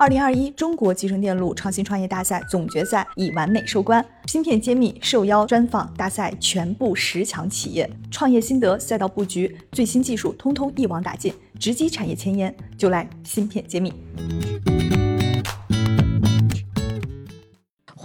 二零二一中国集成电路创新创业大赛总决赛已完美收官，芯片揭秘受邀专访大赛全部十强企业，创业心得、赛道布局、最新技术，通通一网打尽，直击产业前沿，就来芯片揭秘。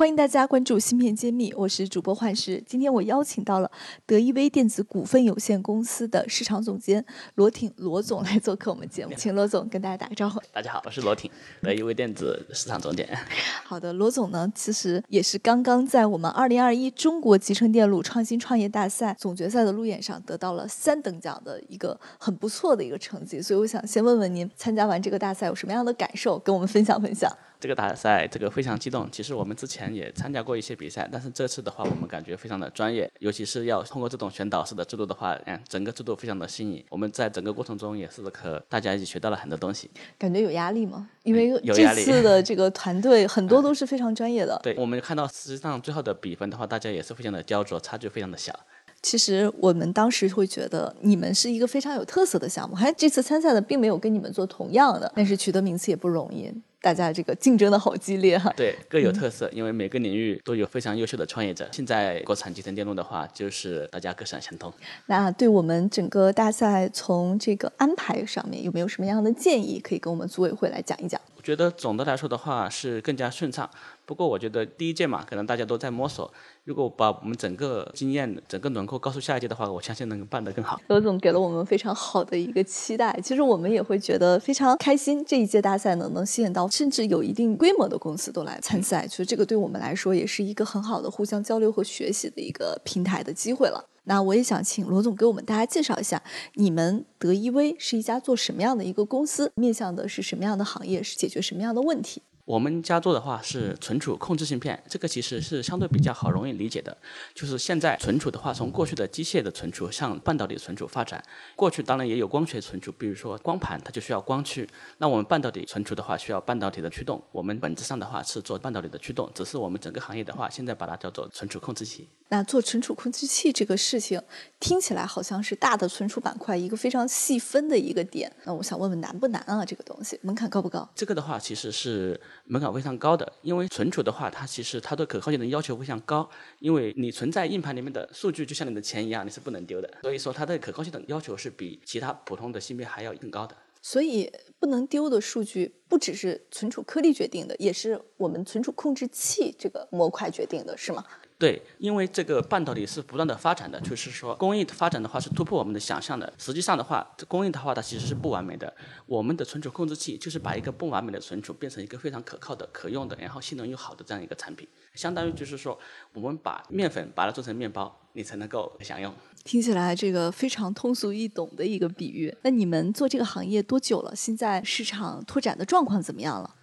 欢迎大家关注芯片揭秘，我是主播幻石。今天我邀请到了德意威电子股份有限公司的市场总监罗挺罗总来做客我们节目，请罗总跟大家打个招呼。大家好，我是罗挺，德意威电子市场总监。好的，罗总呢，其实也是刚刚在我们二零二一中国集成电路创新创业大赛总决赛的路演上得到了三等奖的一个很不错的一个成绩，所以我想先问问您，参加完这个大赛有什么样的感受，跟我们分享分享。这个大赛，这个非常激动。其实我们之前也参加过一些比赛，但是这次的话，我们感觉非常的专业，尤其是要通过这种选导师的制度的话，嗯，整个制度非常的新颖。我们在整个过程中也是和大家一起学到了很多东西。感觉有压力吗？因为这次的这个团队很多都是非常专业的。对我们看到实际上最后的比分的话，大家也是非常的焦灼，差距非常的小。其实我们当时会觉得你们是一个非常有特色的项目，还这次参赛的并没有跟你们做同样的，但是取得名次也不容易。大家这个竞争的好激烈哈，对，各有特色，因为每个领域都有非常优秀的创业者。现在国产集成电路的话，就是大家各擅相通。那对我们整个大赛从这个安排上面有没有什么样的建议，可以跟我们组委会来讲一讲？觉得总的来说的话是更加顺畅。不过我觉得第一届嘛，可能大家都在摸索。如果把我们整个经验、整个轮廓告诉下一届的话，我相信能办得更好。罗总给了我们非常好的一个期待，其实我们也会觉得非常开心。这一届大赛呢，能吸引到甚至有一定规模的公司都来参赛，其实这个对我们来说也是一个很好的互相交流和学习的一个平台的机会了。那我也想请罗总给我们大家介绍一下，你们德意威是一家做什么样的一个公司，面向的是什么样的行业，是解决什么样的问题？我们家做的话是存储控制芯片，这个其实是相对比较好容易理解的。就是现在存储的话，从过去的机械的存储向半导体存储发展。过去当然也有光学存储，比如说光盘它就需要光驱。那我们半导体存储的话需要半导体的驱动。我们本质上的话是做半导体的驱动，只是我们整个行业的话现在把它叫做存储控制器。那做存储控制器这个事情听起来好像是大的存储板块一个非常细分的一个点。那我想问问难不难啊？这个东西门槛高不高？这个的话其实是门槛非常高。的，因为存储的话，它其实它对可靠性的要求非常高，因为你存在硬盘里面的数据就像你的钱一样，你是不能丢的，所以说它对可靠性的要求是比其他普通的芯片还要更高的。所以不能丢的数据不只是存储颗粒决定的，也是我们存储控制器这个模块决定的，是吗？对，因为这个半导体是不断的发展的，就是说工艺的发展的话是突破我们的想象的。实际上的话，这工艺的话它其实是不完美的。我们的存储控制器就是把一个不完美的存储变成一个非常可靠的、可用的，然后性能又好的这样一个产品。相当于就是说，我们把面粉把它做成面包，你才能够享用。听起来这个非常通俗易懂的一个比喻。那你们做这个行业多久了？现在市场拓展的状况怎么样了？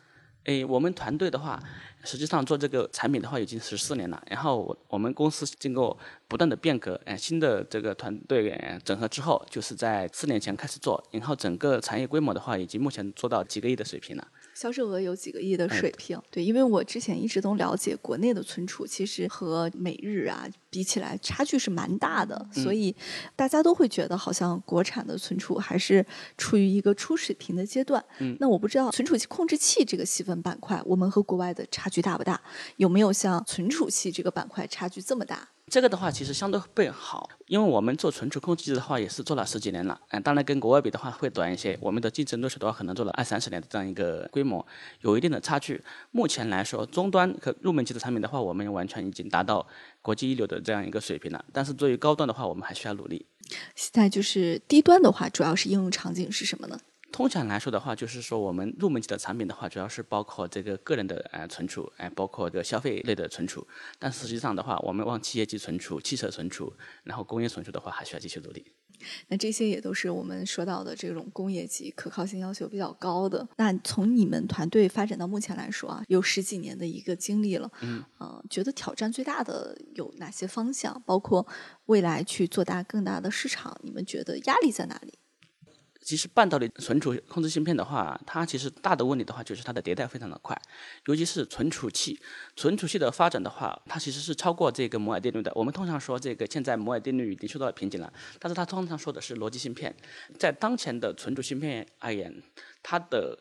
诶，我们团队的话。实际上做这个产品的话已经十四年了，然后我我们公司经过不断的变革，呃，新的这个团队整合之后，就是在四年前开始做，然后整个产业规模的话，已经目前做到几个亿的水平了。销售额有几个亿的水平，对，因为我之前一直都了解，国内的存储其实和美日啊比起来差距是蛮大的，所以大家都会觉得好像国产的存储还是处于一个初水平的阶段。嗯，那我不知道存储器控制器这个细分板块，我们和国外的差距大不大？有没有像存储器这个板块差距这么大？这个的话，其实相对会好，因为我们做存储控制器的话，也是做了十几年了。嗯，当然跟国外比的话会短一些。我们的竞争对手的话，可能做了二三十年的这样一个规模，有一定的差距。目前来说，终端和入门级的产品的话，我们完全已经达到国际一流的这样一个水平了。但是作为高端的话，我们还需要努力。现在就是低端的话，主要是应用场景是什么呢？通常来说的话，就是说我们入门级的产品的话，主要是包括这个个人的呃存储，哎，包括这个消费类的存储。但实际上的话，我们往企业级存储、汽车存储，然后工业存储的话，还需要继续努力。那这些也都是我们说到的这种工业级可靠性要求比较高的。那从你们团队发展到目前来说啊，有十几年的一个经历了，嗯，呃，觉得挑战最大的有哪些方向？包括未来去做大更大的市场，你们觉得压力在哪里？其实半导体存储控制芯片的话，它其实大的问题的话，就是它的迭代非常的快，尤其是存储器，存储器的发展的话，它其实是超过这个摩尔定律的。我们通常说这个现在摩尔定律已经受到了瓶颈了，但是它通常说的是逻辑芯片，在当前的存储芯片而言，它的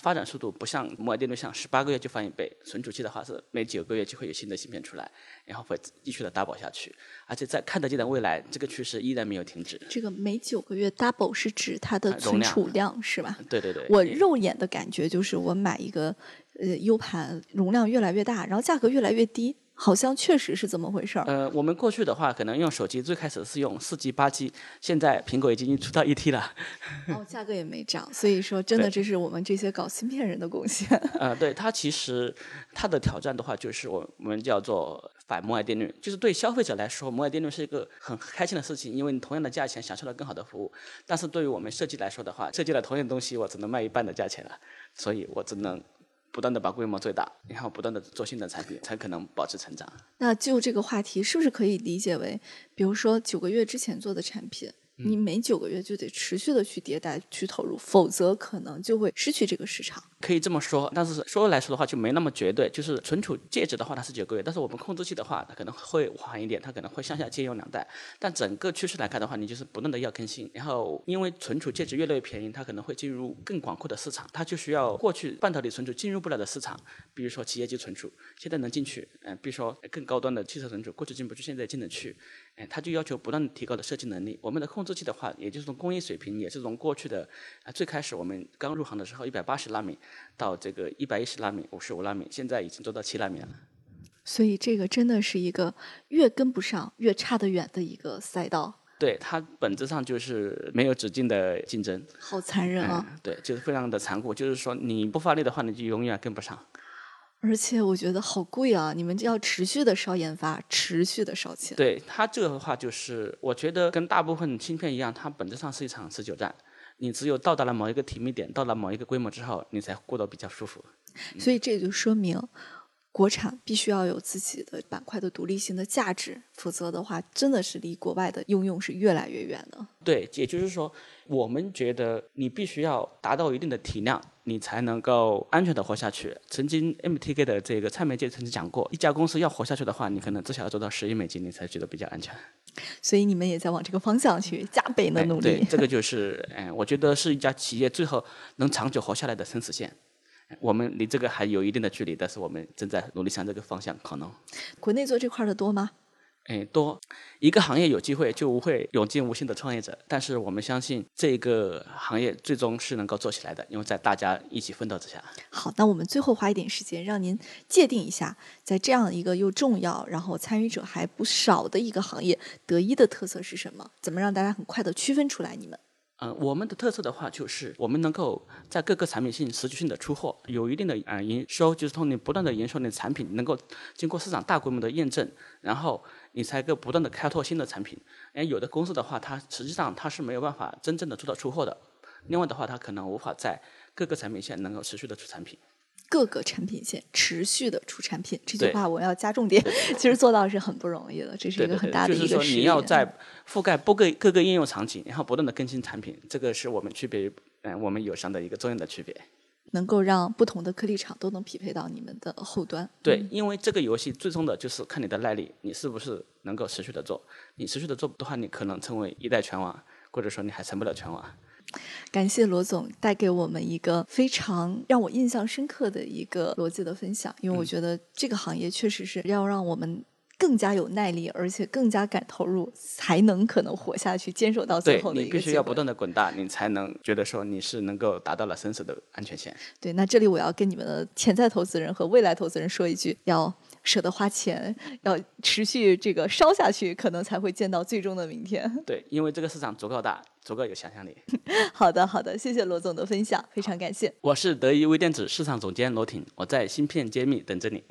发展速度不像摩尔定律，像十八个月就翻一倍，存储器的话是每九个月就会有新的芯片出来，然后会继续的 double 下去，而且在看得见的未来，这个趋势依然没有停止。这个每九个月 double 是指它的存储量是吧？对对对，我肉眼的感觉就是，我买一个呃 U 盘，容量越来越大，然后价格越来越低，好像确实是这么回事儿。呃，我们过去的话，可能用手机最开始是用四 G、八 G，现在苹果已经出到一 T 了。哦，价格也没涨，所以说真的这是我们这些搞芯片人的贡献。呃，对它其实它的挑战的话，就是我我们叫做反摩尔定律，就是对消费者来说，摩尔定律是一个很开心的事情，因为你同样的价钱享受了更好的服务。但是对于我们设计来说的话，设计了同样的东西，我只能卖一半的价钱了，所以我只能不断的把规模做大，然后不断的做新的产品，才可能保持成长。那就这个话题，是不是可以理解为，比如说九个月之前做的产品，你每九个月就得持续的去迭代、去投入，否则可能就会失去这个市场。可以这么说，但是说来说的话就没那么绝对。就是存储介质的话，它是九个月，但是我们控制器的话，它可能会缓一点，它可能会向下借用两代。但整个趋势来看的话，你就是不断的要更新。然后因为存储介质越来越便宜，它可能会进入更广阔的市场，它就需要过去半导体存储进入不了的市场，比如说企业级存储，现在能进去。嗯、比如说更高端的汽车存储，过去进不去，现在进得去。哎，它就要求不断提高的设计能力。我们的控制器的话，也就是从工艺水平，也是从过去的啊最开始我们刚入行的时候一百八十纳米，到这个一百一十纳米、五十五纳米，现在已经做到七纳米了。所以这个真的是一个越跟不上越差得远的一个赛道，对它本质上就是没有止境的竞争，好残忍啊！嗯，对，就是非常的残酷。就是说你不发力的话，你就永远跟不上。而且我觉得好贵啊！你们就要持续的烧研发，持续的烧钱。对它这个的话，就是我觉得跟大部分芯片一样，它本质上是一场持久战。你只有到达了某一个体密点，到达某一个规模之后，你才过得比较舒服。所以这就说明，国产必须要有自己的板块的独立性的价值，否则的话，真的是离国外的应用是越来越远的。对，也就是说，我们觉得你必须要达到一定的体量，你才能够安全的活下去。曾经 MTK 的这个蔡媒介曾经讲过，一家公司要活下去的话，你可能至少要做到十亿美金，你才觉得比较安全。所以你们也在往这个方向去加倍的哎努力。对，这个就是，嗯、我觉得是一家企业最后能长久活下来的生死线。我们离这个还有一定的距离，但是我们正在努力向这个方向可能。国内做这块的多吗？哎，多一个行业有机会就会涌进无限的创业者，但是我们相信这个行业最终是能够做起来的，因为在大家一起奋斗之下。好，那我们最后花一点时间，让您界定一下，在这样一个又重要，然后参与者还不少的一个行业，德一的特色是什么？怎么让大家很快的区分出来？你们嗯、我们的特色的话，就是我们能够在各个产品性持续性的出货，有一定的啊营收，就是通过你不断的营收你的产品，能够经过市场大规模的验证，然后你才够不断的开拓新的产品。哎，有的公司的话，它实际上它是没有办法真正的做到出货的。另外的话，它可能无法在各个产品线能够持续的出产品。各个产品线持续的出产品，这句话我要加重点。其实做到是很不容易的，这是一个很大的就是说一个。你要在覆盖各个各个应用场景，然后不断的更新产品，这个是我们区别于嗯、我们友商的一个重要的区别。能够让不同的颗粒厂都能匹配到你们的后端。对，因为这个游戏最终的就是看你的耐力，你是不是能够持续的做。你持续的做的话，你可能成为一代拳王，或者说你还成不了拳王。感谢罗总带给我们一个非常让我印象深刻的一个逻辑的分享，因为我觉得这个行业确实是要让我们更加有耐力，而且更加敢投入，才能可能活下去，坚守到最后的一你必须要不断的滚大，你才能觉得说你是能够达到了生死的安全线。对，那这里我要跟你们的潜在投资人和未来投资人说一句：要舍得花钱，要持续这个烧下去，可能才会见到最终的明天。对，因为这个市场足够大，足够有想象力。好的，好的，谢谢罗总的分享，非常感谢。我是德仪微电子市场总监罗挺，我在芯片揭秘等着你。